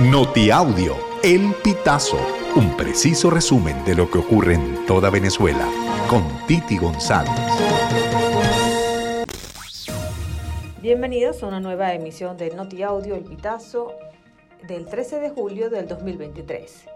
Notiaudio, El Pitazo, un preciso resumen de lo que ocurre en toda Venezuela, con Titi González. Bienvenidos a una nueva emisión de Notiaudio, El Pitazo, del 13 de julio del 2023.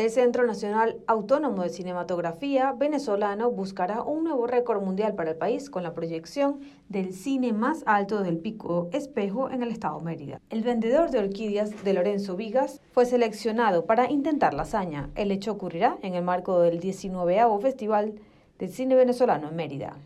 El Centro Nacional Autónomo de Cinematografía venezolano buscará un nuevo récord mundial para el país con la proyección del cine más alto del Pico Espejo en el estado Mérida. El vendedor de orquídeas de Lorenzo Vigas fue seleccionado para intentar la hazaña. El hecho ocurrirá en el marco del 19 Festival del Cine Venezolano en Mérida.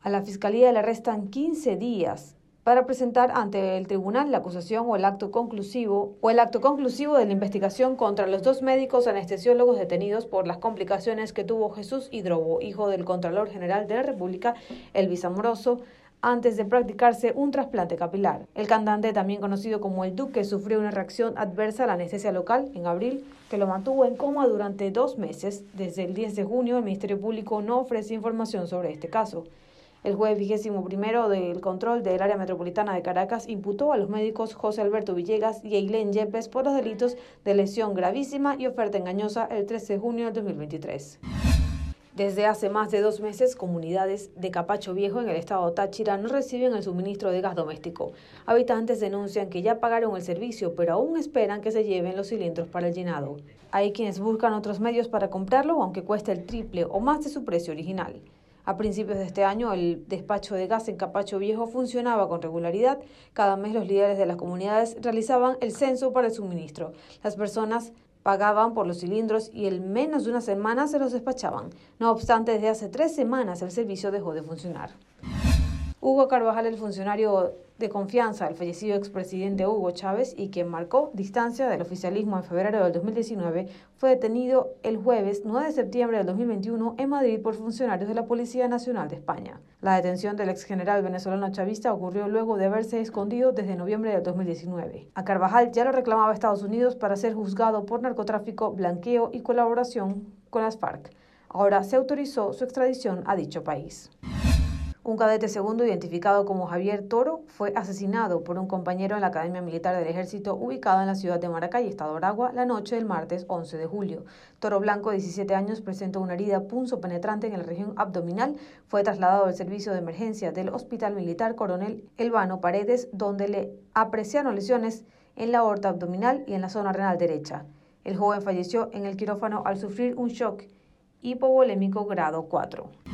A la Fiscalía le restan 15 días para presentar ante el tribunal la acusación o el acto conclusivo o el acto conclusivo de la investigación contra los dos médicos anestesiólogos detenidos por las complicaciones que tuvo Jesús Hidrobo, hijo del Contralor General de la República, Elvis Amoroso, antes de practicarse un trasplante capilar. El cantante, también conocido como el Duque, sufrió una reacción adversa a la anestesia local en abril que lo mantuvo en coma durante dos meses. Desde el 10 de junio, el Ministerio Público no ofrece información sobre este caso. El juez vigésimo primero del control del área metropolitana de Caracas imputó a los médicos José Alberto Villegas y Eileen Yepes por los delitos de lesión gravísima y oferta engañosa el 13 de junio del 2023. Desde hace más de dos meses, comunidades de Capacho Viejo en el estado Táchira no reciben el suministro de gas doméstico. Habitantes denuncian que ya pagaron el servicio, pero aún esperan que se lleven los cilindros para el llenado. Hay quienes buscan otros medios para comprarlo, aunque cueste el triple o más de su precio original. A principios de este año, el despacho de gas en Capacho Viejo funcionaba con regularidad. Cada mes los líderes de las comunidades realizaban el censo para el suministro. Las personas pagaban por los cilindros y en menos de una semana se los despachaban. No obstante, desde hace tres semanas el servicio dejó de funcionar. Hugo Carvajal, el funcionario de confianza del fallecido expresidente Hugo Chávez y quien marcó distancia del oficialismo en febrero del 2019, fue detenido el jueves 9 de septiembre del 2021 en Madrid por funcionarios de la Policía Nacional de España. La detención del ex general venezolano chavista ocurrió luego de haberse escondido desde noviembre del 2019. A Carvajal ya lo reclamaba Estados Unidos para ser juzgado por narcotráfico, blanqueo y colaboración con las FARC. Ahora se autorizó su extradición a dicho país. Un cadete segundo, identificado como Javier Toro, fue asesinado por un compañero en la Academia Militar del Ejército ubicada en la ciudad de Maracay, Estado Aragua, la noche del martes 11 de julio. Toro Blanco, 17 años, presentó una herida punzo penetrante en la región abdominal. Fue trasladado al servicio de emergencia del Hospital Militar Coronel Elvano Paredes, donde le apreciaron lesiones en la aorta abdominal y en la zona renal derecha. El joven falleció en el quirófano al sufrir un shock hipovolémico grado 4.